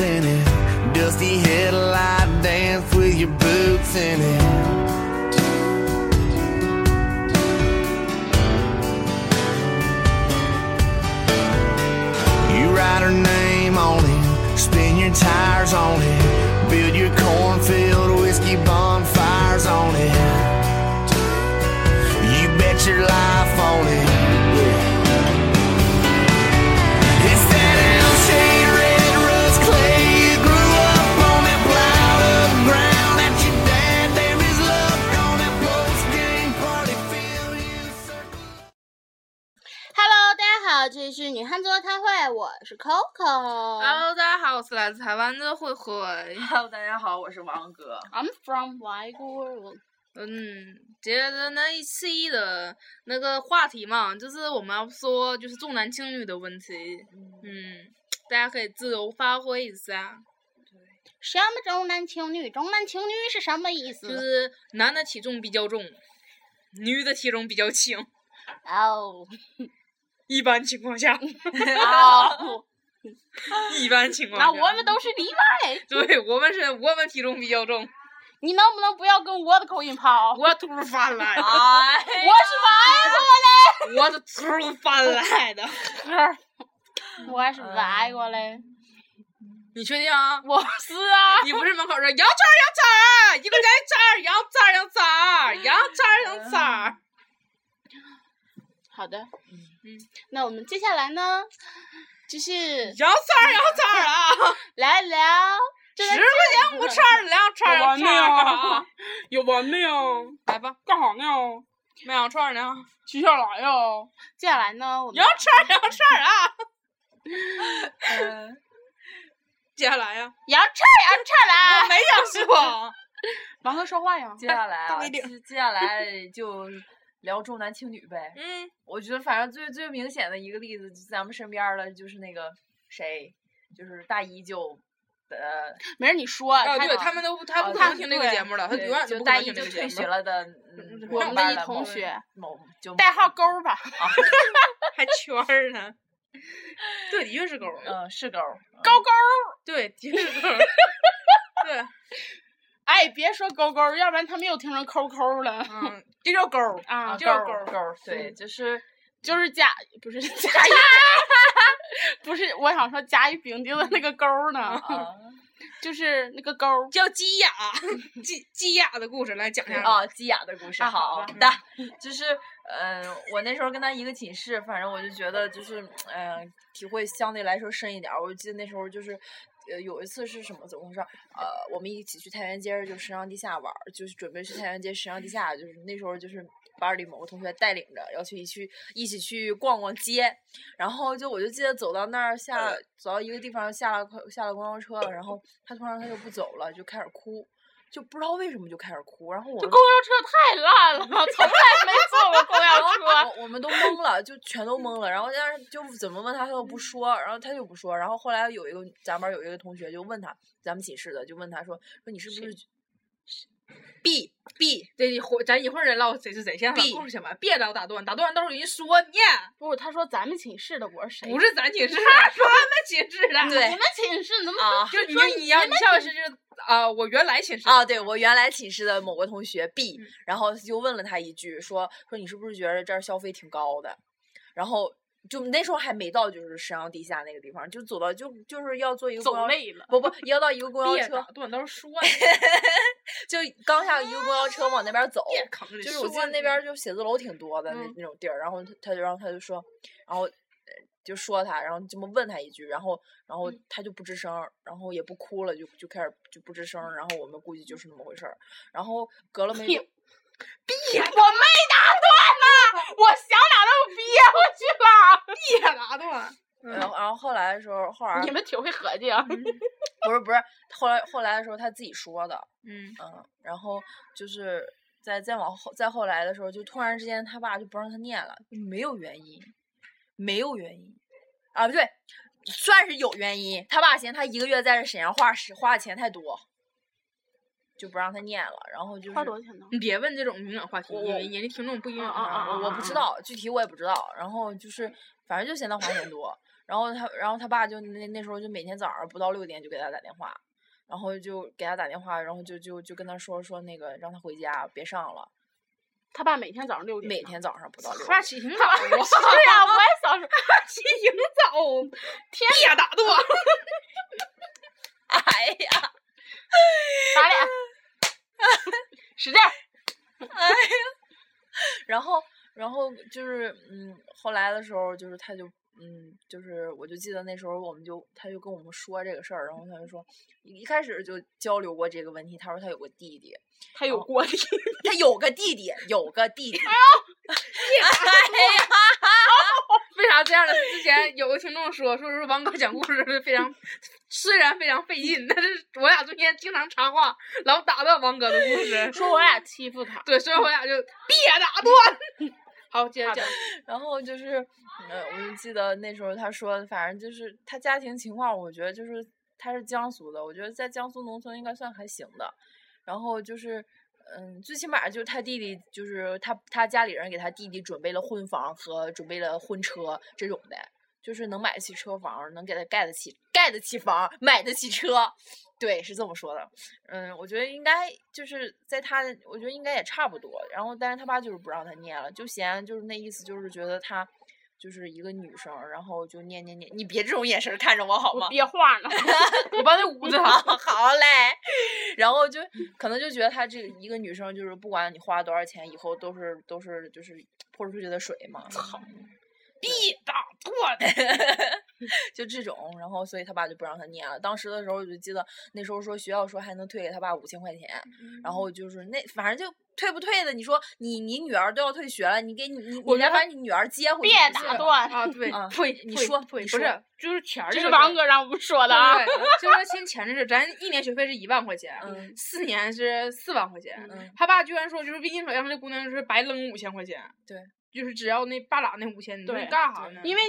in it. Dusty headlight dance with your boots in it. 女汉子座开会，我是 Coco。Hello，大家好，我是来自台湾的慧慧。Hello，大家好，我是王哥。I'm from 外国。嗯，接着那一期的那个话题嘛，就是我们要说就是重男轻女的问题。嗯，大家可以自由发挥一下，什么重男轻女？重男轻女是什么意思？就是男的体重比较重，女的体重比较轻。哦一般情况下，哦，一般情况下，那我们都是例外。对我们是我们体重比较重，你能不能不要跟我的口音跑？我秃翻 来的，哎，我是我是秃翻来的。外国的，我是外国的，你确定啊？我是啊。你不是门口说羊杂儿羊杂儿，一个人杂儿羊杂儿羊杂儿羊杂儿羊杂儿。好的，嗯，那我们接下来呢，就是羊杂儿羊串儿啊，来聊十块钱五串儿两串儿两串儿啊。有完没有？来吧，干啥呢？卖羊串儿呢？接下来呀？接下来呢，我们羊串儿羊串儿啊。嗯 接下来呀，羊串儿羊串儿我来。没想说。王哥说话呀。接下来接下来就聊重男轻女呗。嗯，我觉得反正最最明显的一个例子，就咱们身边儿的，就是那个谁，就是大一就，呃，没人你说，啊，他对他们都不他不啊可能听这个节目了，他永远就大一都不可能听就退学这个节目。了的，嗯，我们的同学某就代号勾吧。啊，还圈儿呢。对，的确是勾。嗯，是勾高，勾勾，对，的确是勾。对，哎，别说勾勾，要不然他们又听成抠抠了。嗯，这叫勾啊啊，这叫勾。勾勾，对，就是就是甲，不是甲乙，不是，我想说甲乙丙丁的那个勾儿呢，啊就是那个勾儿。叫鸡雅，鸡鸡雅的故事来讲一下。啊，鸡雅的故事，啊好的，就是，嗯、我那时候跟他一个寝室，反正我就觉得就是，嗯、体会相对来说深一点儿。我记得那时候就是，呃，有一次是什么怎么回事儿？呃，我们一起去太原街儿，就时尚地下玩儿，就是准备去太原街时尚地下，就是那时候就是。班里某个同学带领着要去一去一起去逛逛街，然后就我就记得走到那儿下走到一个地方下了快下了公交车，然后他突然他就不走了，就开始哭，就不知道为什么就开始哭，然后我们这公交车太烂了，从来没坐过公交车。我我们都懵了，就全都懵了。然后但是就怎么问他，他都不说，然后他就不说。然后后来有一个咱班有一个同学就问他，咱们寝室的就问他说说你是不是 B B 对，你会咱一会儿再唠谁是谁，先把 B 故事先完，别老打断，打断到时候人说你，不，他说咱们寝室的，我是谁？不是咱寝室，他们寝室的。对你们寝室怎么？啊就你你要你像是就是啊，我原来寝室啊，对我原来寝室的某个同学 B，嗯然后就问了他一句，说说你是不是觉得这儿消费挺高的？然后就那时候还没到就是沈阳地下那个地方，就走到就就是要坐一个公交走累了。不不要到一个 公交车别打，断，到时候说你就刚下一个公交车往那边走，就是我记得那边就写字楼挺多的那、嗯那种地儿，然后他他就然后他就说，然后呃就说他，然后这么问他一句，然后然后他就不吱声，然后也不哭了，就就开始就不吱声，然后我们估计就是那么回事儿，然后隔了没闭我没打断呢，我想哪都憋回 去了。别打断。然后然后后来的时候，后来你们挺会合计啊。不是不是，后来后来的时候他自己说的，嗯，嗯，然后就是再再往后再后来的时候，就突然之间他爸就不让他念了，没有原因，没有原因，啊不对，算是有原因，他爸嫌他一个月在这沈阳画室花的钱太多，就不让他念了，然后就是花多少钱呢？你别问这种敏感话题，我因为人家听众不一定啊啊啊啊我我不知道具体我也不知道，然后就是反正就嫌他花钱多，然后他然后他爸就那那时候就每天早上不到六点就给他打电话，然后就给他打电话，然后就就就跟他说说那个让他回家别上了，他爸每天早上六点。每天早上不到六他爸。起 挺早 啊，对呀，我也早上，起挺早，天呀打断。哎呀，打脸，使劲儿。然后然后就是嗯，后来的时候就是他就嗯，就是我就记得那时候我们就他就跟我们说这个事儿，然后他就说一一开始就交流过这个问题，他说他有个弟弟，他有锅底。他有个弟弟，有个弟弟。为啥这样的？之前有个听众说，说是王哥讲故事是非常，虽然非常费劲，但是我俩中间经常插话，老打断王哥的故事。说我俩欺负他。对，所以我俩就 别打断。好，接着讲。然后就是，呃，我就记得那时候他说，反正就是他家庭情况，我觉得就是他是江苏的，我觉得在江苏农村应该算还行的。然后就是，嗯，最起码就是他弟弟，就是他他家里人给他弟弟准备了婚房和准备了婚车这种的，就是能买得起车房，能给他盖得起盖得起房，买得起车。对，是这么说的。嗯，我觉得应该就是在他，我觉得应该也差不多。然后，但是他爸就是不让他念了，就嫌就是那意思，就是觉得他就是一个女生，然后就念念念。你别这种眼神看着我好吗我？憋话呢。我把那捂着好他。好嘞，然后就可能就觉得他这一个女生，就是不管你花多少钱，以后都是都是就是泼出去的水嘛。操！别打断。就这种，然后所以他爸就不让他念了。当时的时候我就记得那时候说学校说还能退给他爸五千块钱，然后就是那反正就退不退的，你说你你女儿都要退学了，你给你你你来把你女儿接回去别打断。啊，对啊，退你说退不是，就是钱儿这是王哥让我们说的啊。就是先钱的事，咱一年学费是一万块钱，嗯四年是四万块钱。嗯他爸居然说，就是微信上让这姑娘就是白扔五千块钱。对，就是只要那半拉那五千，你干啥呢？因为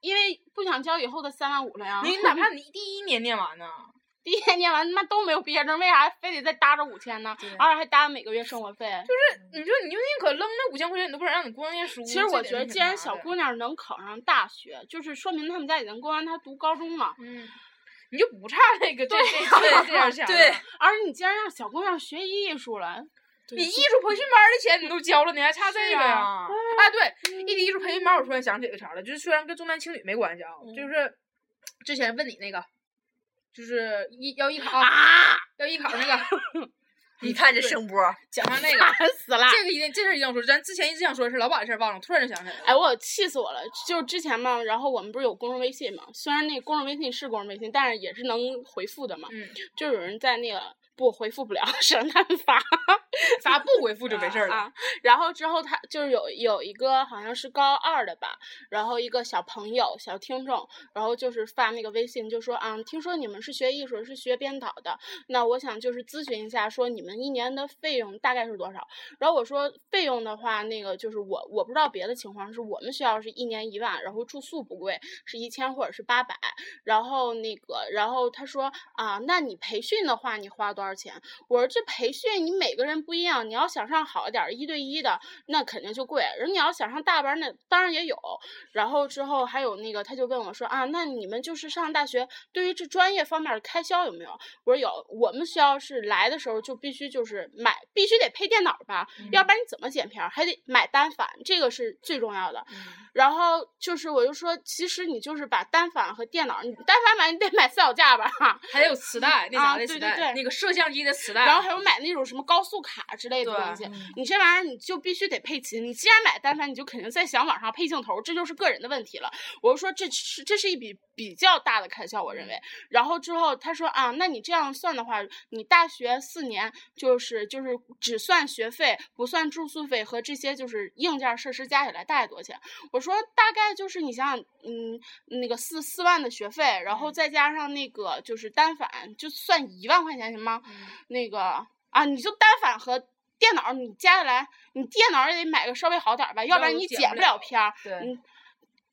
因为不想交以后的三万五了呀。你哪怕你第一年念完呢，第一年念完他妈都没有毕业证，为啥非得再搭着五千呢？而且还搭每个月生活费。就是你说你就宁可扔那五千块钱，你都不想让你姑娘念书。其实我觉得，既然小姑娘能考上大学，就是说明他们家已经供完她读高中了。嗯，你就不差那个这这这这点 钱。对而你既然让小姑娘学艺术了，你艺术培训班的钱你都交了，你还差这个呀？哎，对，一提艺术培训班，我突然想起个啥了，就是虽然跟重男轻女没关系啊，就是之前问你那个，就是艺要艺考要艺考那个，你看这声波，讲完那个，烦死了。这个一定这事儿一定要说，咱之前一直想说的是老板的事儿忘了，突然就想起来了。哎，我气死我了！就是之前嘛，然后我们不是有公众微信嘛？虽然那公众微信是公众微信，但是也是能回复的嘛。嗯，就有人在那个不回复不了，是让他们发发不回复就没事儿了？啊。然后之后他就是有有一个好像是高二的吧，然后一个小朋友小听众，然后就是发那个微信就说啊，听说你们是学艺术是学编导的，那我想就是咨询一下，说你们一年的费用大概是多少？然后我说费用的话，那个就是我我不知道别的情况，是我们学校是一年一万，然后住宿不贵，是一千或者是八百。然后那个，然后他说啊，那你培训的话，你花多少钱？我说这培训你每个人不一样，你要想上好一点儿一对一的，那肯定就贵。人你要想上大班，那当然也有。然后之后还有那个，他就问我说啊，那你们就是上大学，对于这专业方面的开销有没有？我说有，我们学校是来的时候就必须就是买，必须得配电脑吧，要不然你怎么剪片儿？还得买单反，这个是最重要的。然后就是我就说，其实你就是把单反和电脑，你单反买你得买四脚架吧，还得有磁带，那啊啥的磁带，对对对那个摄像机的磁带。然后还有买那种什么高速卡之类的东西，你这玩意儿你就必须得配齐。你既然买单反，你就肯定在想往上配镜头，这就是个人的问题了。我就说这是这是一笔比较大的开销，我认为。然后之后他说啊，那你这样算的话，你大学四年就是就是只算学费，不算住宿费和这些就是硬件设施加起来大概多少钱？我说大概就是你想想，嗯，那个四四万的学费，然后再加上那个就是单反，就算一万块钱行吗？那个啊，你就单反和电脑你加起来，你电脑也得买个稍微好点儿吧，要不然你剪不了片儿。对嗯，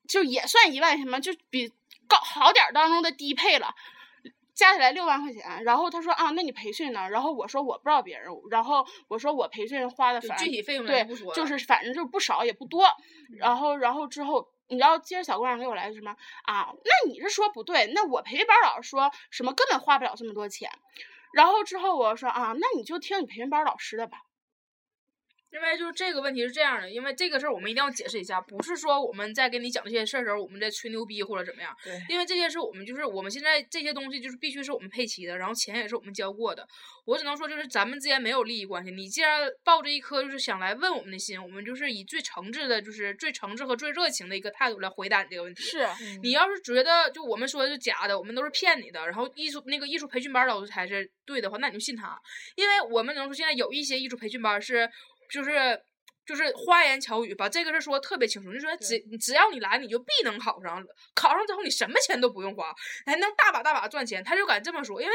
就也算一万行吗？就比高好点儿当中的低配了。加起来六万块钱。然后他说啊，那你培训呢？然后我说我不知道别人，然后我说我培训花的反正具体费用对就是反正就是不少也不多。然后然后之后。你知道，接着小姑娘给我来的什么啊？那你是说不对？那我培训班老师说什么根本花不了这么多钱。然后之后我说啊，那你就听你培训班老师的吧。因为就是这个问题是这样的，因为这个事儿我们一定要解释一下，不是说我们在跟你讲这些事儿的时候，我们在吹牛逼或者怎么样。对因为这些是我们就是我们现在这些东西就是必须是我们配齐的，然后钱也是我们交过的。我只能说就是咱们之间没有利益关系。你既然抱着一颗就是想来问我们的心，我们就是以最诚挚的，就是最诚挚和最热情的一个态度来回答你这个问题。是，你要是觉得就我们说的是假的，我们都是骗你的，然后艺术那个艺术培训班老师才是对的话，那你就信他，因为我们能说现在有一些艺术培训班是就是。就是花言巧语，把这个事说得特别清楚。就说只只要你来，你就必能考上。考上之后，你什么钱都不用花，还能大把大把赚钱。他就敢这么说，因为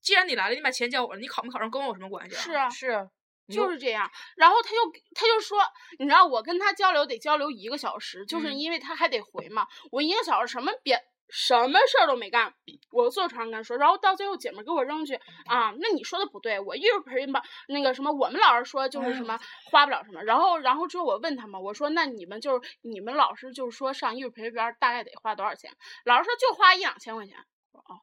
既然你来了，你把钱交我了，你考没考上跟我有什么关系啊？是啊，是，就是这样。然后他就他就说，你知道我跟他交流得交流一个小时，就是嗯因为他还得回嘛。我一个小时什么别什么事儿都没干，我坐床上跟他说。然后到最后姐们儿给我扔去啊，那你说的不对，我艺术培训班那个什么，我们老师说就是什么花不了什么。然后然后之后我问他们，我说那你们就是你们老师就是说上艺术培训班大概得花多少钱？老师说就花一两千块钱。我说哦，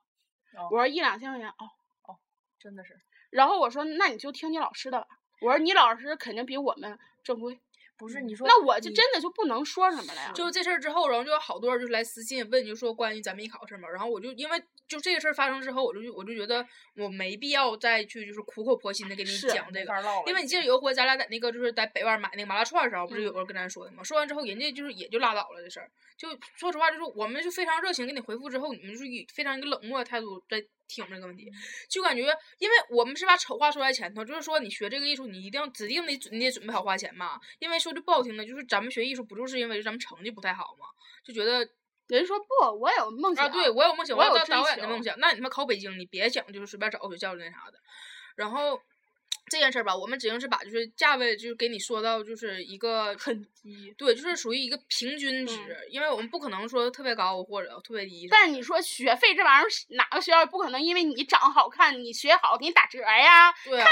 哦我说一两千块钱哦哦。真的是。然后我说那你就听你老师的吧。我说你老师肯定比我们正规。不是你说，那我就真的就不能说什么了呀。就这事儿之后，然后就有好多人就是来私信问，就说关于咱们艺考事儿嘛。然后我就因为就这个事儿发生之后，我就我就觉得我没必要再去就是苦口婆心的给你讲这个。因为你记得有一回咱俩在那个就是在北外买那个麻辣串儿的时候，不是有嗯人跟咱说的吗？说完之后，人家就是也就拉倒了这事儿。就说实话，就是我们就非常热情给你回复之后，你们就是以非常一个冷漠的态度在听这个问题，就感觉因为我们是把丑话说在前头，就是说你学这个艺术，你一定要指定得你得准备好花钱嘛。因为说句不好听的，就是咱们学艺术不就是因为咱们成绩不太好嘛，就觉得人说不，我有梦想。啊，对我有梦想，我有导演的梦想。那你他妈考北京，你别想就是随便找个学校那啥的。然后这件事儿吧，我们只能是把就是价位就是给你说到就是一个 很低。对，就是属于一个平均值，嗯因为我们不可能说特别高或者特别低。但是你说学费这玩意儿，哪个学校也不可能因为你长得好看，你学好给你打折呀？对啊，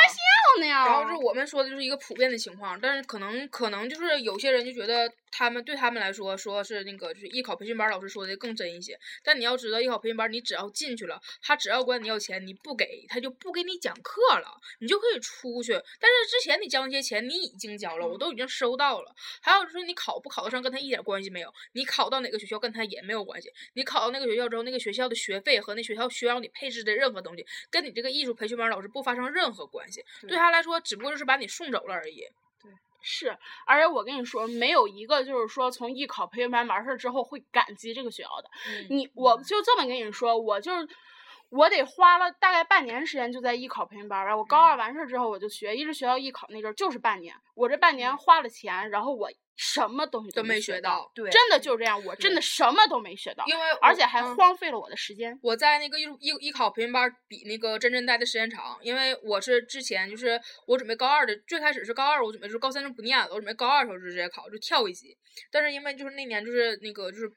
不能呀。然后就是我们说的就是一个普遍的情况，但是可能可能就是有些人就觉得他们对他们来说说是那个就是艺考培训班老师说的更真一些，但你要知道艺考培训班你只要进去了，他只要管你要钱，你不给他就不给你讲课了，你就可以出去。但是之前你交那些钱你已经交了，我都已经收到了。还有就是你考不考得上跟他一点关系没有，你考到哪个学校跟他也没有关系。你考到那个学校之后，那个学校的学费和那学校需要你配置的任何东西，跟你这个艺术培训班老师不发生任何关系。对他来说，只不过就是把你送走了而已。是，而且我跟你说，没有一个就是说从艺考培训班完事儿之后会感激这个学校的。嗯。你我就这么跟你说，我就是我得花了大概半年时间就在艺考培训班吧，我高嗯。二完事儿之后我就学，一直学到艺考那阵儿就是半年，我这半年花了钱，然后我什么东西嗯都没没学到真的就是这样，我真的什么都没学到，因为而且还嗯荒废了我的时间。我在那个艺术艺艺考培训班儿比那个真真待的时间长，因为我是之前就是我准备高二的，最开始是高二，我准备就是高三就不念了，我准备高二的时候就直接考，就跳一级。但是因为就是那年就是那个就是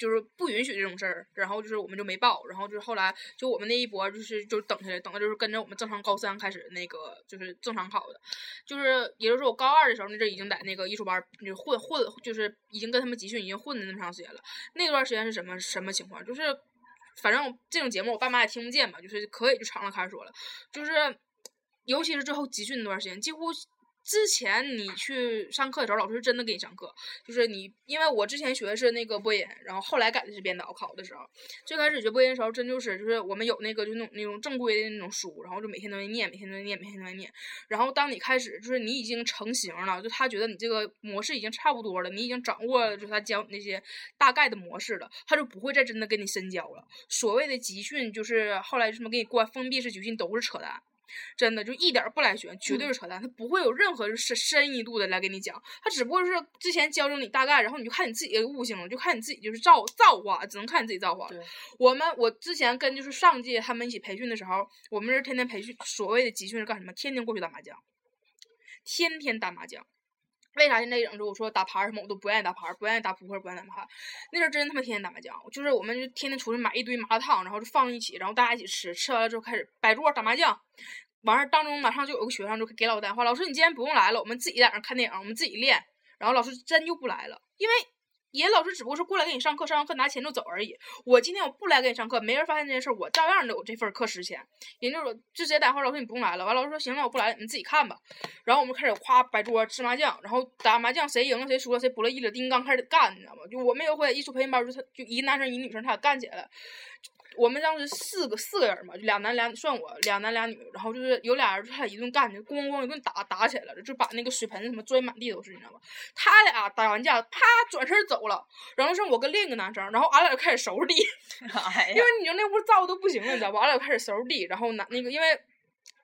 就是不允许这种事儿，然后就是我们就没报，然后就是后来就我们那一波就是就等下来，等的就是跟着我们正常高三开始那个就是正常考的，就是也就是说我高二的时候那阵已经在那个艺术班就混混，就是已经跟他们集训已经混的那么长时间了。那段时间是什么什么情况？就是反正这种节目我爸妈也听不见嘛，就是可以就敞着开始说了，就是尤其是最后集训那段时间，几乎。之前你去上课的时候，老师是真的给你上课，就是你，因为我之前学的是那个播音，然后后来改的是编导。考的时候，最开始学播音的时候，真就是就是我们有那个就那种那种正规的那种书，然后就每天都在念，每天都在念，每天都在念。然后当你开始就是你已经成型了，就他觉得你这个模式已经差不多了，你已经掌握了就他教那些大概的模式了，他就不会再真的跟你深交了。所谓的集训，就是后来什么给你关封闭式集训都是扯淡。真的就一点儿不来玄，绝对是扯淡。他不会有任何深深一度的来给你讲，他只不过是之前教教你大概，然后你就看你自己的悟性了，就看你自己就是造造化，只能看你自己造化了。我们我之前跟就是上届他们一起培训的时候，我们是天天培训，所谓的集训是干什么？天天过去打麻将，天天打麻将。为啥现在整出我说打牌什么我都不愿意打牌，不愿意打扑克，不愿意打麻。那时候真他妈天天打麻将，就是我们就天天出去买一堆麻辣烫，然后就放一起，然后大家一起吃，吃完了之后开始摆桌打麻将。完事儿当中马上就有个学生就给老师打电话，老师你今天不用来了，我们自己在那看电影，我们自己练。然后老师真就不来了，因为人老师只不过是过来给你上课，上完课拿钱就走而已。我今天我不来给你上课，没人发现这件事，我照样都有这份课时钱。人家说就直接打电话，老师你不用来了。完老师说行，那我不来了，你自己看吧。然后我们开始夸摆桌吃麻将，然后打麻将谁赢了谁输了谁不乐意了，叮刚开始干，你知道吗？就我们有回艺术培训班，就他就一个男生一个女生，他俩干起来了。我们当时四个四个人嘛，就俩男俩算我俩男俩女，然后就是有俩人就他俩一顿干，就咣咣一顿打打起来了，就把那个水盆什么摔满地都是，你知道吧？他俩打完架，啪转身走了，然后剩我跟另一个男生，然后俺俩就开始收拾地，哎因为，你就那屋燥的都不行了，你知道吧？俺俩就开始收拾地，然后拿那个因为。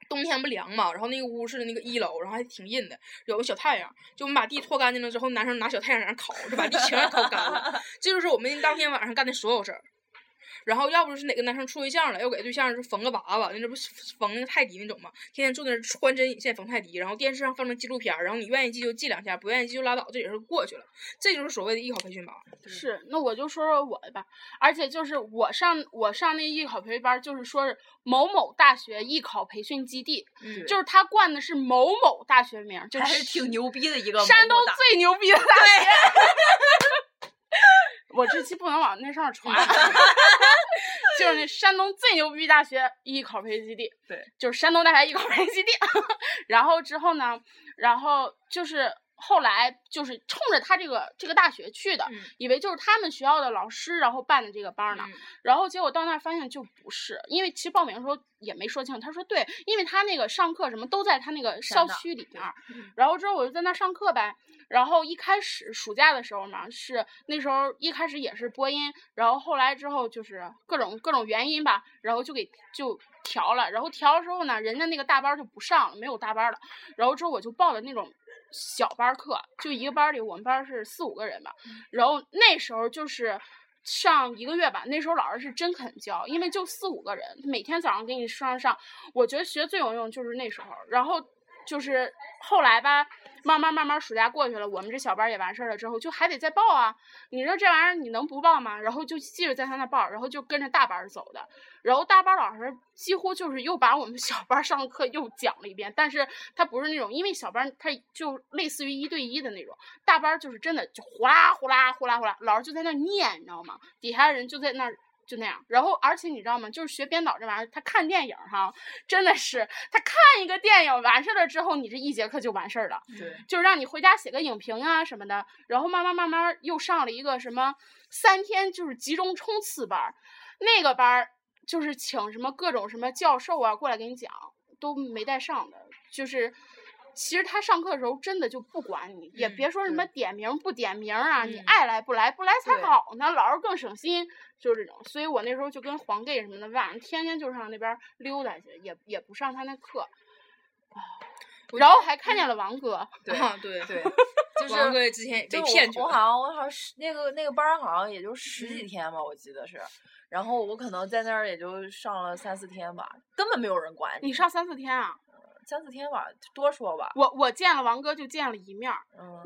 冬天不凉嘛，然后那个屋是那个一楼，然后还挺阴的，有个小太阳。就我们把地拖干净了之后，男生拿小太阳在那烤，就把地全烤干了。这就是我们当天晚上干的所有事儿。然后要不就是哪个男生处对象了，要给对象是缝个娃娃，那这不是缝那个泰迪那种嘛？天天坐那儿穿针引线缝泰迪，然后电视上放成纪录片儿，然后你愿意记就记两下，不愿意记就拉倒，这也是过去了。这就是所谓的艺考培训班。是，那我就说说我的吧。而且就是我上我上那艺考培训班，就是说是某某大学艺考培训基地，嗯就是他冠的是某某大学名儿，就还是挺牛逼的一个山东最牛逼的大学。我这期不能往那上面传，就是那山东最牛逼大学艺考培训基地，对，就是山东大学艺考培训基地。然后之后呢，然后就是后来就是冲着他这个这个大学去的，嗯以为就是他们学校的老师然后办的这个班儿呢，嗯然后结果到那儿发现就不是，因为其实报名的时候也没说清楚。他说对，因为他那个上课什么都在他那个校区里面儿。然后之后我就在那儿上课呗。然后一开始暑假的时候嘛，是那时候一开始也是播音，然后后来之后就是各种各种原因吧，然后就给就调了。然后调了之后呢，人家那个大班儿就不上了，没有大班儿了。然后之后我就报的那种小班儿课，就一个班儿里我们班儿是四五个人吧。然后那时候就是上一个月吧，那时候老师是真肯教，因为就四五个人，每天早上给你上上。我觉得学最有用就是那时候，然后就是后来吧，慢慢慢慢暑假过去了，我们这小班也完事儿了之后，就还得再报啊。你说这玩意儿你能不报吗？然后就继续在他那报，然后就跟着大班走的。然后大班老师几乎就是又把我们小班上课又讲了一遍，但是他不是那种，因为小班他就类似于一对一的那种，大班就是真的就呼啦呼啦呼啦呼啦，老师就在那念，你知道吗？底下人就在那儿。就那样，然后而且你知道吗？就是学编导这玩意儿，他看电影哈，真的是他看一个电影完事儿了之后，你这一节课就完事儿了。对，就是让你回家写个影评啊什么的，然后慢慢慢慢又上了一个什么三天就是集中冲刺班儿，那个班儿就是请什么各种什么教授啊过来给你讲，都没带上的，就是。其实他上课的时候真的就不管你，也嗯别说什么点名不点名啊，你嗯爱来不来，不来才好呢，老师更省心，就是这种。所以我那时候就跟黄 gay 什么的，晚上天天就上那边儿溜达去，也也不上他那课，我然后还看见了王哥，对啊对对，就是王哥之前也被骗去了。我好像我好像是那个那个班儿好像也就十几嗯天吧，我记得是。然后我可能在那儿也就上了三四天吧，根本没有人管你你上三四天啊？三四天吧，多说吧。我我见了王哥就见了一面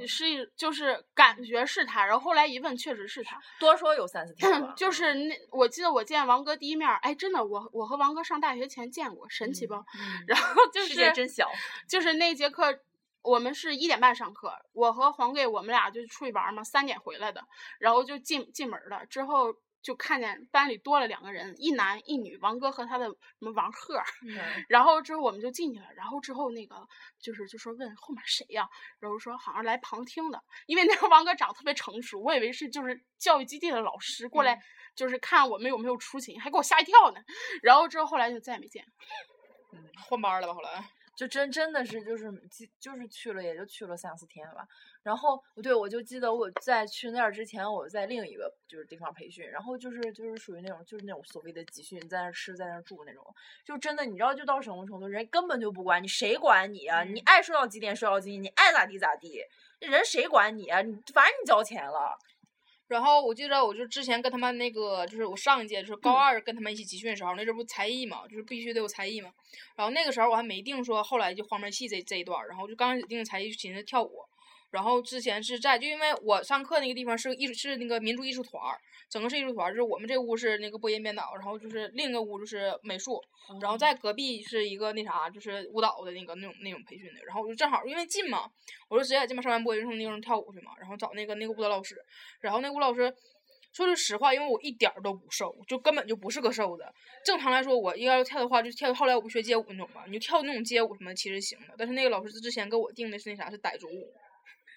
是就是感觉是他，然后后来一问确实是他，多说有三四天吧。就是那我记得我见王哥第一面儿，哎，真的我我和王哥上大学前见过，神奇不？嗯 然后就世界是真小。就是那节课。我们是一点半上课，我和黄贵我们俩就出去玩儿嘛，三点回来的，然后就进进门儿了，之后就看见班里多了两个人，一男一女，王哥和他的什么王鹤儿，嗯 然后之后我们就进去了，然后之后那个就是就说问后面谁呀、然后说好像来旁听的，因为那个王哥长得特别成熟，我以为是就是教育基地的老师过来，就是看我们有没有出勤，还给我吓一跳呢。然后之后后来就再也没见。换班了吧？后来就真真的是就是记就是去了也就去了三四天吧，然后对我就记得我在去那儿之前我在另一个就是地方培训，然后就是就是属于那种就是那种所谓的集训，在那儿吃在那儿住那种，就真的你知道就到什么程度，人根本就不管你，谁管你啊？你嗯爱睡到几点睡到几点，你爱咋地咋地，人谁管你啊？你反正你交钱了，然后我记得我就之前跟他们那个，就是我上一届就是高二跟他们一起集训的时候，那阵儿不才艺嘛，就是必须得有才艺嘛。然后那个时候我还没定说后来就黄梅戏这这一段儿，然后就刚开始定才艺就寻思跳舞，然后之前是在，就因为我上课那个地方是艺术，是那个民族艺术团儿，整个是艺术团儿，就是我们这屋是那个播音编导，然后就是另一个屋就是美术，然后在隔壁是一个那啥，就是舞蹈的那个那种那种培训的，然后我就正好因为近嘛，我就直接在这边上完播音上那种跳舞去嘛，然后找那个那个舞蹈老师，然后那个舞蹈老师。说句实话，因为我一点儿都不瘦，就根本就不是个瘦子。正常来说，我应该要跳的话，就跳。后来我不学街舞那种嘛，你就跳那种街舞什么其实行的。但是那个老师之前给我定的是那啥，是傣族舞。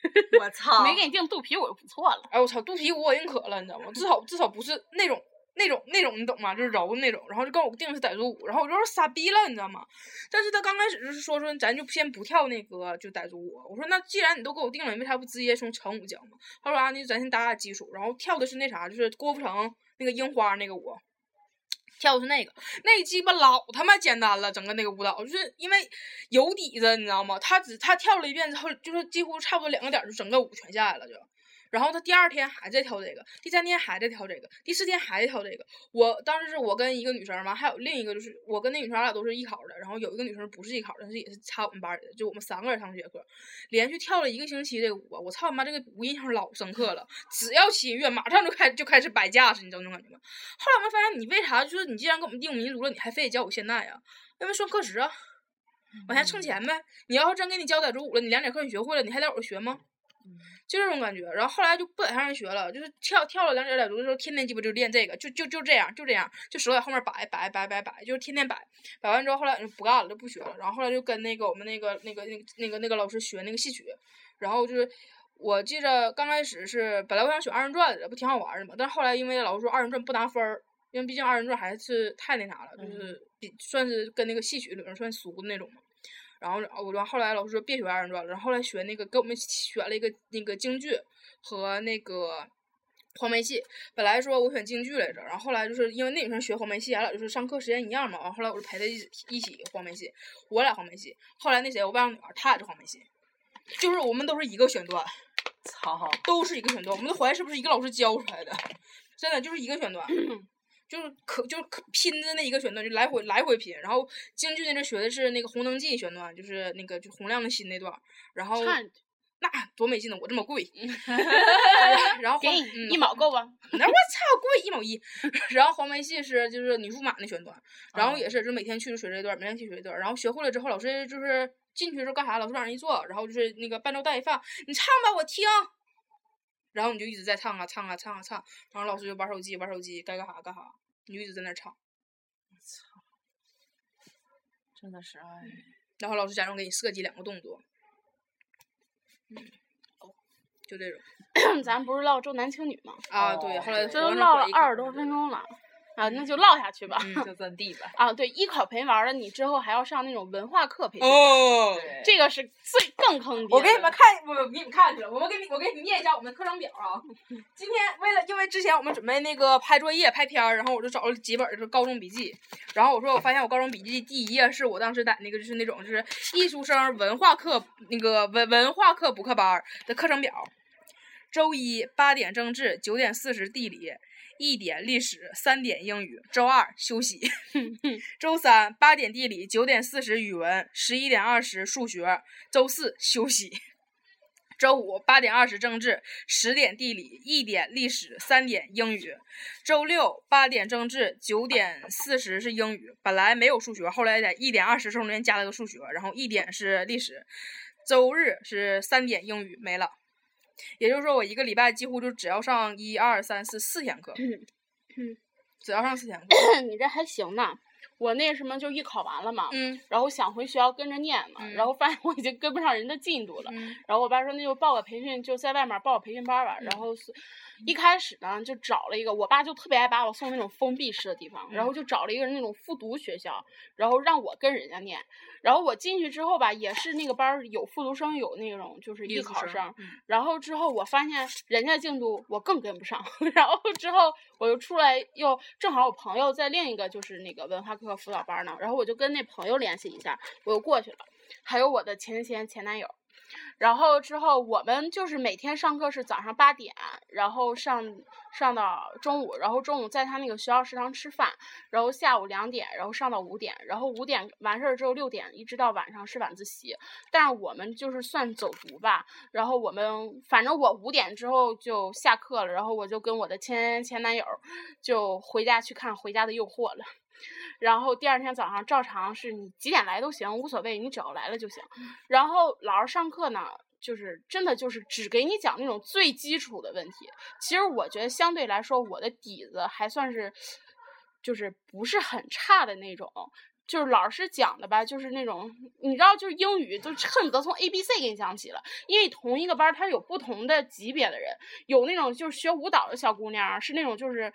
我操！没给你定肚皮舞就不错了。哎，我操，肚皮舞我认可了，你知道吗？至少至少不是那种那种那种，你懂吗？就是柔的那种。然后就跟我定的是傣族舞，然后我就说傻逼了，你知道吗？但是他刚开始就是说说咱就先不跳那个就傣族舞。我说那既然你都给我定了，你为啥不直接从成舞教嘛？他说啊，那咱先打打基础，然后跳的是那啥，就是郭富城那个樱花那个舞。跳的是那个，那鸡巴老他妈简单了，整个那个舞蹈就是因为有底子，你知道吗？他只他跳了一遍之后，就是几乎差不多两个点就整个舞全下来了就。然后他第二天还在跳这个，第三天还在跳这个，第四天还在跳这个。我当时是我跟一个女生嘛，还有另一个就是我跟那女生，俺俩都是艺考的。然后有一个女生不是艺考，但是也是插我们班里的，就我们三个人上这节课，连续跳了一个星期这个舞，我操他妈这个舞印象老深刻了。只要起音乐，马上就开就开始摆架势，你知道那种感觉吗？后来我们发现，你为啥就是你既然给我们定民族了，你还非得教我现代啊？因为算课时啊，往下蹭钱呗。你要是真给你教傣族舞了，你两节课你学会了，你还得我学吗？就这种感觉，然后后来就不在上学了，就是跳跳了两节傣族的时候，天天鸡巴就练这个，就就就这样，就这样，就手在后面摆摆摆摆摆，就是天天摆，摆完之后后来就不干了，就不学了，然后后来就跟那个我们那个那个那个那个那个老师学那个戏曲，然后就是我记着刚开始是本来我想选二人转的，不挺好玩的嘛，但是后来因为老师说二人转不拿分儿，因为毕竟二人转还是太那啥了，就是比算是跟那个戏曲里面算俗的那种嘛。然后，我说后来老师说别学二人转了，然后后来学那个给我们选了一个那个京剧和那个黄梅戏。本来说我选京剧来着，然后后来就是因为那女生学黄梅戏，俺俩就是上课时间一样嘛。完后来我就陪她一起一起黄梅戏，我俩黄梅戏。后来那谁，我班上女孩她也是黄梅戏，就是我们都是一个选段，操！都是一个选段，我们都怀疑是不是一个老师教出来的，真的就是一个选段。就是可就是可拼的那一个选段，就来回来回拼。然后京剧那阵学的是那个《红灯记》选段，就是那个就洪亮的心那段。然后看那多没劲呢，我这么贵。然后给黄你嗯一毛够吧？那我操，贵一毛一。然后黄梅戏是就是女驸马那选段，然后哦也是就每天去就学这段，每天去学这段。然后学会了之后，老师就是进去的时候干啥？老师往上一坐，然后就是那个伴奏带一放，你唱吧，我听。然后你就一直在唱啊唱啊唱啊唱，然后老师就玩手机玩手机，该干啥干啥，你就一直在那儿唱。真的是哎，然后老师假装给你设计两个动作，嗯，就这种。咱不是唠重男轻女吗？啊，对，哦后来这都唠了二十多分钟了，啊，那就唠下去吧。嗯就 这地吧。啊，对，艺考培完了，你之后还要上那种文化课培训，哦，这个是最更坑爹。我给你们看，我我给你们看去了，我们给你我给你念一下我们的课程表啊。今天为了因为之前我们准备那个拍作业拍片儿，然后我就找了几本儿就是高中笔记，然后我说我发现我高中笔记第一页是我当时在那个就是那种就是艺术生文化课那个文文化课补课班儿的课程表。周一八点政治，九点四十地理，一点历史，三点英语。周二休息。周三八点地理，九点四十语文，十一点二十数学。周四休息。周五八点二十政治，十点地理，一点历史，三点英语。周六八点政治，九点四十是英语，本来没有数学，后来在一点二十中间加了个数学，然后一点是历史。周日是三点英语没了，也就是说我一个礼拜几乎就只要上一二三四四天课，只要上四天课。你这还行呢。我那什么就艺考完了嘛，嗯然后想回学校跟着念嘛，嗯然后发现我已经跟不上人的进度了。嗯然后我爸说那就报个培训，就在外面报个培训班儿吧。然后是一开始呢就找了一个，我爸就特别爱把我送那种封闭式的地方，然后就找了一个那种复读学校，然后让我跟人家念。然后我进去之后吧，也是那个班儿有复读生，有那种就是艺考生。嗯然后之后我发现人家进度我更跟不上，然后之后我又出来又正好我朋友在另一个就是那个文化课辅导班儿呢，然后我就跟那朋友联系一下，我又过去了。还有我的前前前男友，然后之后我们就是每天上课是早上八点，然后上上到中午，然后中午在他那个学校食堂吃饭，然后下午两点，然后上到五点，然后五点完事儿之后六点一直到晚上是晚自习。但是我们就是算走读吧，然后我们反正我五点之后就下课了，然后我就跟我的前前男友就回家去看《回家的诱惑》了。然后第二天早上照常是你几点来都行，无所谓，你只要来了就行。然后老师上课呢，就是真的就是只给你讲那种最基础的问题。其实我觉得相对来说，我的底子还算是，就是不是很差的那种。就是老师讲的吧，就是那种你知道，就是英语，就恨不得从 A B C 给你讲起了。因为同一个班儿，它有不同的级别的人，有那种就是学舞蹈的小姑娘，是那种就是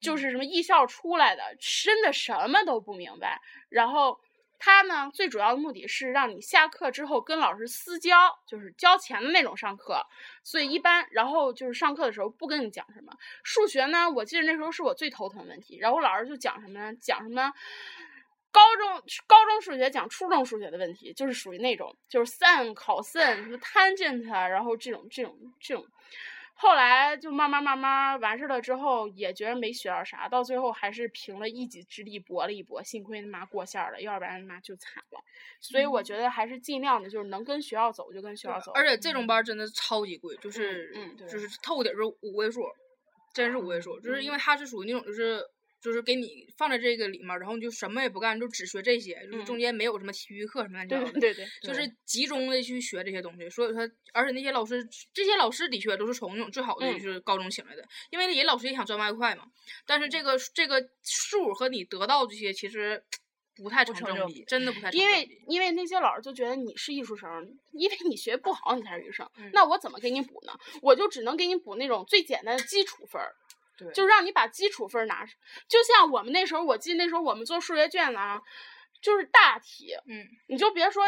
就是什么艺校出来的，真的什么都不明白。然后他呢，最主要的目的是让你下课之后跟老师私交，就是交钱的那种上课。所以一般，然后就是上课的时候不跟你讲什么数学呢，我记得那时候是我最头疼的问题。然后老师就讲什么呢？讲什么？高中高中数学讲初中数学的问题，就是属于那种就是 sin、cos、什么 tangent，然后这种这种这种。后来就慢慢慢慢完事儿了之后，也觉得没学到啥，到最后还是凭了一己之力搏了一搏，幸亏他妈过线儿了，要不然他妈就惨了。所以我觉得还是尽量的，就是能跟学校走就跟学校走。而且这种班儿真的超级贵，就是嗯对就是透底儿是五位数，真是五位数，就是因为它是属于那种就是。就是给你放在这个里面儿，然后你就什么也不干，就只学这些，就是中嗯间没有什么体育课什么乱七八糟的，对对对，就是集中的去学这些东西。所以说，而且那些老师，这些老师的确都是从那种最好的嗯就是高中请来的，因为人老师也想赚外快嘛。但是这个这个数和你得到这些其实不太成成正正比，真的不太成因为。因为那些老师就觉得你是艺术生，因为你学不好你才是艺术生，嗯那我怎么给你补呢？我就只能给你补那种最简单的基础分儿。对就让你把基础分儿拿，就像我们那时候，我记得那时候我们做数学卷子啊，就是大题，嗯，你就别说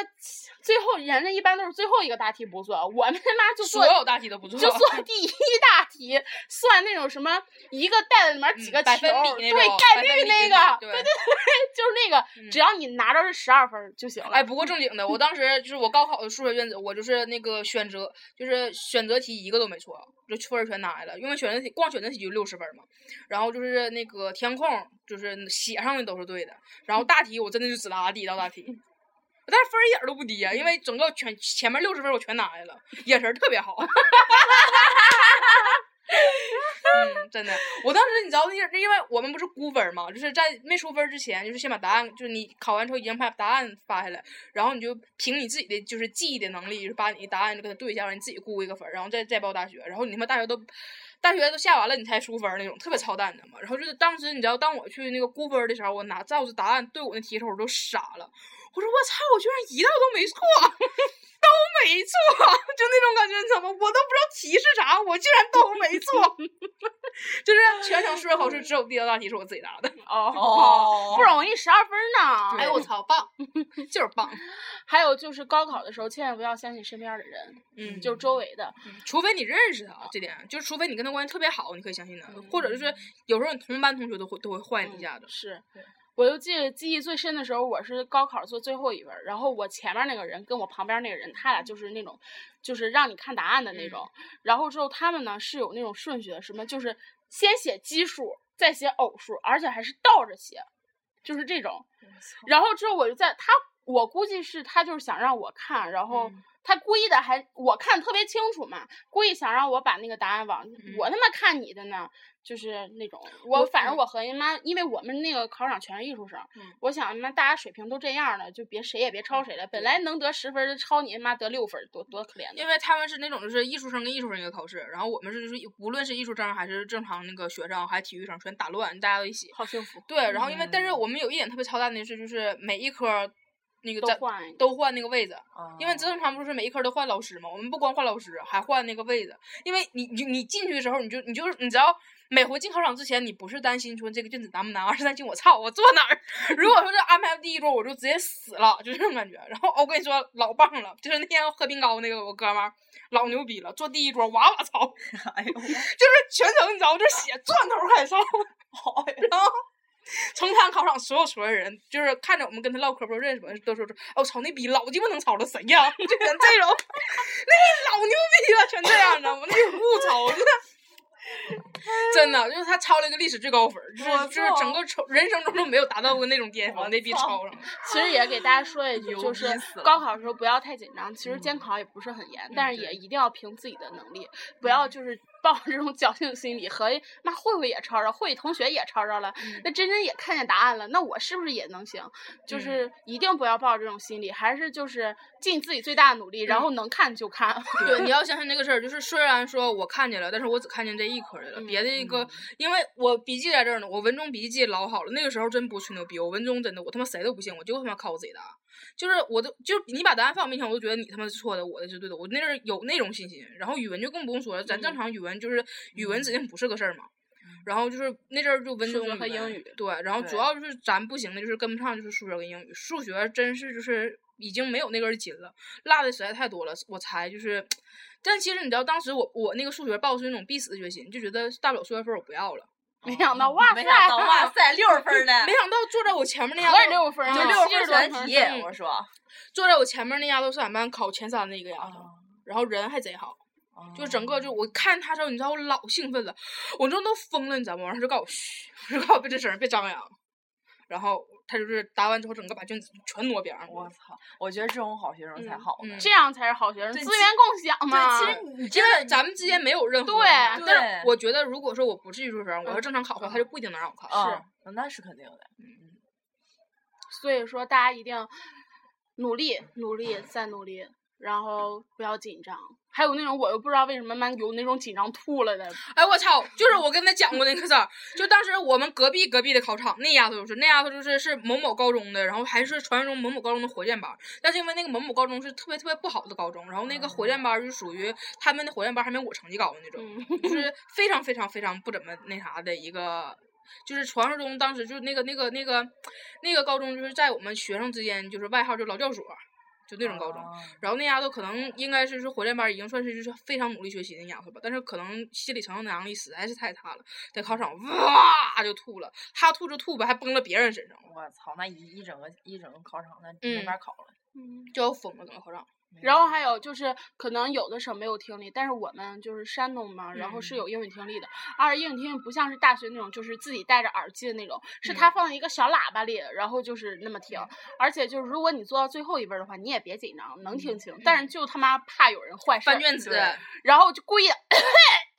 最后人家一般都是最后一个大题不做，我们他妈就做所有大题都不做，就算第一大题，算那种什么一个袋子里面几嗯个百分比对概率那那个，种对对对，就是那个，嗯只要你拿着是十二分儿就行了。哎，不过正经的，我当时就是我高考的数学卷子，我就是那个选择，就是选择题一个都没错，就分儿全拿来了。因为选择题光选择题就六十分嘛，然后就是那个填空，就是写上的都是对的，然后大题我真的就只答第一道大题，但是分儿一点都不低啊、因为整个全前面六十分我全拿来了，眼神特别好。嗯，真的，我当时你知道那是因为我们不是估分儿嘛，就是在没出分之前，就是先把答案，就是你考完之后已经把答案发下来，然后你就凭你自己的就是记忆的能力，就是把你的答案就跟它对一下，让你自己估一个分，然后再再报大学，然后你他妈大学都大学都下完了你才出分儿那种，特别操蛋的嘛。然后就是当时你知道，当我去那个估分的时候，我拿照着答案对我那题的时候，我都傻了，我说我操，我居然一道都没错。都没错，就那种感觉，你知道吗？我都不知道题是啥，我居然都没错，就是全程数学考试只有第一道大题是我自己答的。哦，哦不容易，十二分呢。哎呦我操，棒，就是棒。还有就是高考的时候，千万不要相信身边的人，嗯，就是周围的。除非你认识他，这点就是除非你跟他关系特别好，你可以相信他，嗯或者就是有时候你同班同学都会都会坏你一下子。是，我就记得记忆最深的时候，我是高考做最后一分儿，然后我前面那个人跟我旁边那个人，他俩就是那种，就是让你看答案的那种。然后之后他们呢是有那种顺序的，什么就是先写奇数，再写偶数，而且还是倒着写，就是这种。然后之后我就在他，我估计是他就是想让我看，然后嗯他故意的还我看特别清楚嘛，故意想让我把那个答案往、我他妈看你的呢，就是那种我我反正嗯我和人妈，因为我们那个考场全是艺术生，嗯我想他妈大家水平都这样了，就别谁也别抄谁了，本来能得十分儿的抄你妈得六分，多多可怜的。因为他们是那种就是艺术生跟艺术生一个考试，然后我们是就是无论是艺术生还是正常那个学生还体育生全打乱，大家都一起。好幸福，对，然后因为但是嗯我们有一点特别操蛋的是，就是每一科儿那个都在换都换那个位子，啊因为正常不是每一科都换老师嘛，我们不光换老师，还换那个位子。因为你你你进去的时候，你就你就是你只要每回进考场之前，你不是担心说这个卷子难不难，而是担心我操我坐哪儿。如果说这安排第一桌，我就直接死了，就这种感觉。然后我跟你说老棒了，就是那天喝冰糕那个我哥们儿老牛逼了，坐第一桌哇哇操，哎呦，就是全程你知道就是血钻头开始上，然后成汤考场所有所有人，就是看着我们跟他唠嗑，不认识不认识，都说说，哦，操那逼老鸡巴能操了谁呀？就全这种，那个老牛逼了，全这样，你知道吗？那个误操，真的。真的，就是他超了一个历史最高分，就是就是整个超人生中都没有达到过那种巅峰，那逼超上了。其实也给大家说一句，就是高考的时候不要太紧张。其实监嗯考也不是很严，但是也一定要凭自己的能力，不要就是抱着这种侥幸心理和妈慧慧也抄着，慧同学也抄着了，那真真也看见答案了，那我是不是也能行？就是一定不要抱着这种心理，还是就是尽自己最大的努力，然后能看就看。对，你要相信那个事儿，就是虽然说我看见了，但是我只看见这一科的了，别的一个，因为我笔记在这儿呢，我文中笔记老好了，那个时候真不吹牛逼，我文中真的我他妈谁都不信，我就他妈靠我自己答，就是我都就是你把答案放我面前，我都觉得你他妈是错的，我的是对的，我那阵儿有那种信心，然后语文就更不用说了，咱正常语文就是语文指定不是个事儿嘛。然后就是那阵儿就文数中语文学和英语对，然后主要就是咱不行的，就是跟不上，就是数学跟英语。数学真是就是已经没有那根筋了，落的实在太多了，我才就是。但其实你知道，当时我我那个数学报是那种必死的决心，就觉得大不了数学分儿我不要了。没想到，哇塞，没想到，哇塞，六十分儿呢 没，想到坐在我前面那丫头，六分儿啊，就六十多分儿全题，我说，坐在我前面那丫头是俺班考前三的一个丫头，啊然后人还贼好。就整哦个就我看他之后，你知道我老兴奋了，我这都疯了，你知道吗？然后就告诉我嘘，就告诉我别吱声，别张扬。然后他就是答完之后，整个把卷子全挪边上了。我操，我觉得这种好学生才嗯好呢。嗯这样才是好学生，资源共享嘛。对，其实你因真的为咱们之间没有任何对但是我觉得，如果说我不是艺术生，我要嗯正常考的话，他就不一定能让我考。是，那是肯定的。嗯所以说，大家一定努力，努力，再努力，然后不要紧张。还有那种我又不知道为什么蛮有那种紧张吐了的，哎，我操！就是我跟他讲过那个事儿，就当时我们隔壁隔壁的考场，那丫头就是那丫头就是是某某高中的，然后还是传说中某某高中的火箭班儿，但是因为那个某某高中是特别特别不好的高中，然后那个火箭班儿就属于他们的火箭班儿还没我成绩高的那种，嗯，就是非常非常非常不怎么那啥的一个。就是传说中当时就是那个那个那个那个高中，就是在我们学生之间就是外号就劳教所，就那种高中。啊然后那丫头可能应该是说火箭班儿已经算是就是非常努力学习的丫头吧，但是可能心理承受能力实在是太差了，在考场哇就吐了，她吐就吐吧，还崩了别人身上，我操，那一一整个一整个考场，那没嗯法考了。就要疯了整个考场。然后还有就是，可能有的省没有听力，但是我们就是山东嘛，然后是嗯有英语听力的。而英语听力不像是大学那种，就是自己戴着耳机的那种，是它嗯放在一个小喇叭里，然后就是那么听。而且就是如果你做到最后一问的话，你也别紧张，能听清。但是就他妈怕有人坏事儿翻，卷子，对然后就故意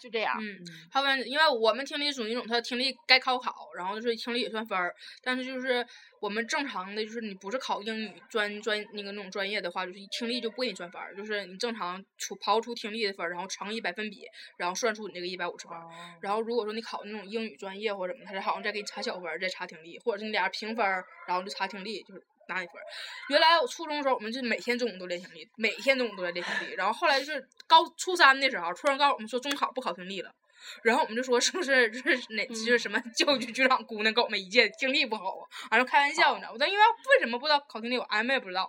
就这样。嗯，他们因为我们听力属于那种，他听力该考考，然后就是听力也算分儿，但是就是我们正常的，就是你不是考英语专专那个那种专业的话，就是听力就不给你算分儿，就是你正常除刨出听力的分儿，然后乘以百分比，然后算出你这个一百五十分儿。哦然后如果说你考那种英语专业或者什么，他是好像再给你查小分儿，再查听力，或者是你俩平分儿，然后就查听力，就是拿你分儿。原来我初中的时候，我们就每天中午都练听力，每天中午都在练听力。然后后来就是高初三的时候，突然告诉我们说中考不考听力了。然后我们就说是不是就是哪就是什么教育局局长姑娘跟我们一届听力不好啊？完了开玩笑，你知道吗？但因为为什么不知道考听力，我俺们也不知道，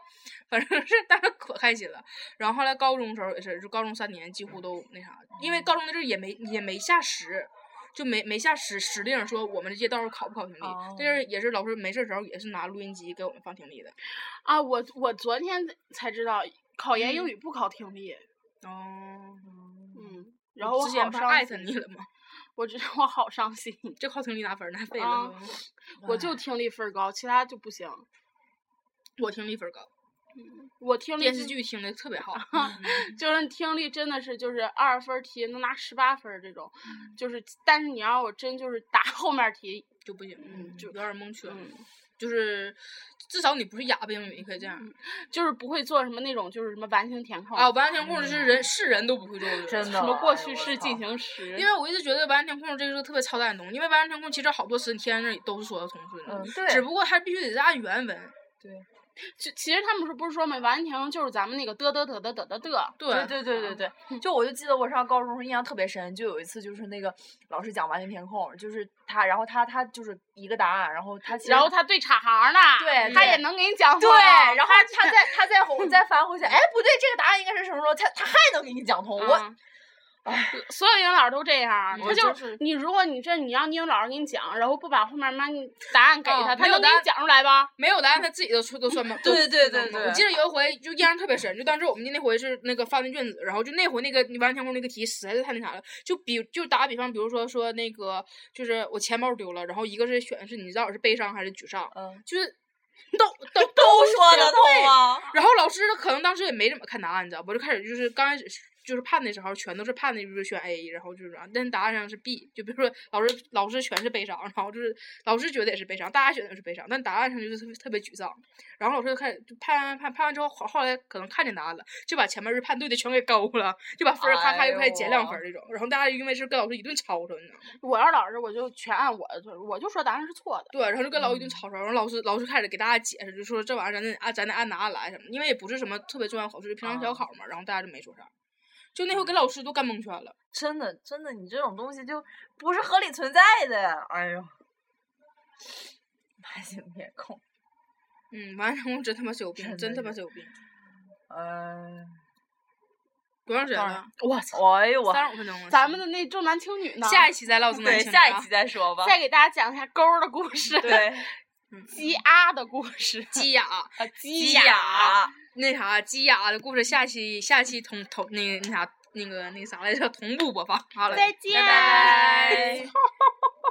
反正是当时可开心了。然后后来高中的时候也是，就高中三年几乎都那啥，因为高中那阵儿也没也没下实，就没没下实实令说我们这届到时候考不考听力。哦那阵儿也是老师没事儿时候也是拿录音机给我们放听力的。啊，我我昨天才知道，考研英嗯语不考听力。哦，嗯，然后我之前好伤不是艾特你了吗？我觉得我好伤心，就靠听力拿分儿，那废啊了。我就听力分儿高，其他就不行。我听力分儿高，我听力电视剧听的特别好。就是听力真的是就是二十分题能拿十八分这种，嗯就是但是你要我真就是答后面题，就不行，嗯就有点蒙圈。嗯，就是至少你不是哑巴英语，你可以这样。就是不会做什么那种就是什么完形填空啊，完形填空是人是人都不会做的，真的什么过去式进行时，因为我一直觉得完形填空这个是个特别操蛋的东西，因为完形填空其实好多词你贴在那里都是说得通顺的，嗯，对，只不过它必须得是按原文。就其实他们是不是说嘛，完形就是咱们那个嘚嘚嘚嘚嘚嘚嘚，对对对对对对，就我就记得我上高中时候印象特别深，就有一次就是那个老师讲完形填空，就是他，然后他他就是一个答案，然后他其实然后他对岔行呢，他也能给你讲通对，，然后他再他再回再翻回去，哎不对，这个答案应该是什么时候？他他还能给你讲通，我嗯所有英语老师都这样，他就是你，如果你这你让英语老师给你讲，然后不把后面妈你答案给他，他能给你讲出来吧？没有答案，他自己都出都算吗？都对对都算吗对对我记得有一回就印象特别深，就当时我们那回是那个发那卷子，然后就那回那个完天空那个题实在是太那啥了，就比就打个比方，比如说说那个就是我钱包丢了，然后一个是选的是你知道是悲伤还是沮丧，嗯，就是 都都都说得通啊。然后老师可能当时也没怎么看答案，你知道不？就开始就是刚开始就是判的时候，全都是判的就是选 A，然后就是啥，但是答案上是 B。就比如说老师老师全是悲伤，然后就是老师觉得也是悲伤，大家觉得也是悲伤，但答案上就是特别特别沮丧。然后老师就开始就判判判完之后，后后来可能看见答案了，就把前面是判对的全给勾了，就把分儿咔咔又开始减两分儿那种。然后大家因为是跟老师一顿吵吵，你知道吗？我要是老师，我就全按我的，我就说答案是错的。对，然后就跟老师一顿吵吵，然后老师老师开始给大家解释，就说这玩意儿咱得按咱得按答案来什么，因为也不是什么特别重要考试，就平常小考嘛，然后大家就没说啥。就那回给老师都干蒙圈了，真的真的，你这种东西就不是合理存在的呀！哎呦，慢性面孔，嗯，完成我真他妈是有病，真他妈是有病。嗯，多长时间了？我操，哎呦我，三十五分钟了。咱们的那重男轻女呢？下一期再唠重男对轻女啊下一期再说吧。再给大家讲一下勾儿的故事，对，鸡鸭的故事，鸡雅，啊，鸡鸡鸭。雅，那啥鸡鸭的故事，下期下期同同那个那啥那个那个啥来着，同步播放。好了，再见拜拜。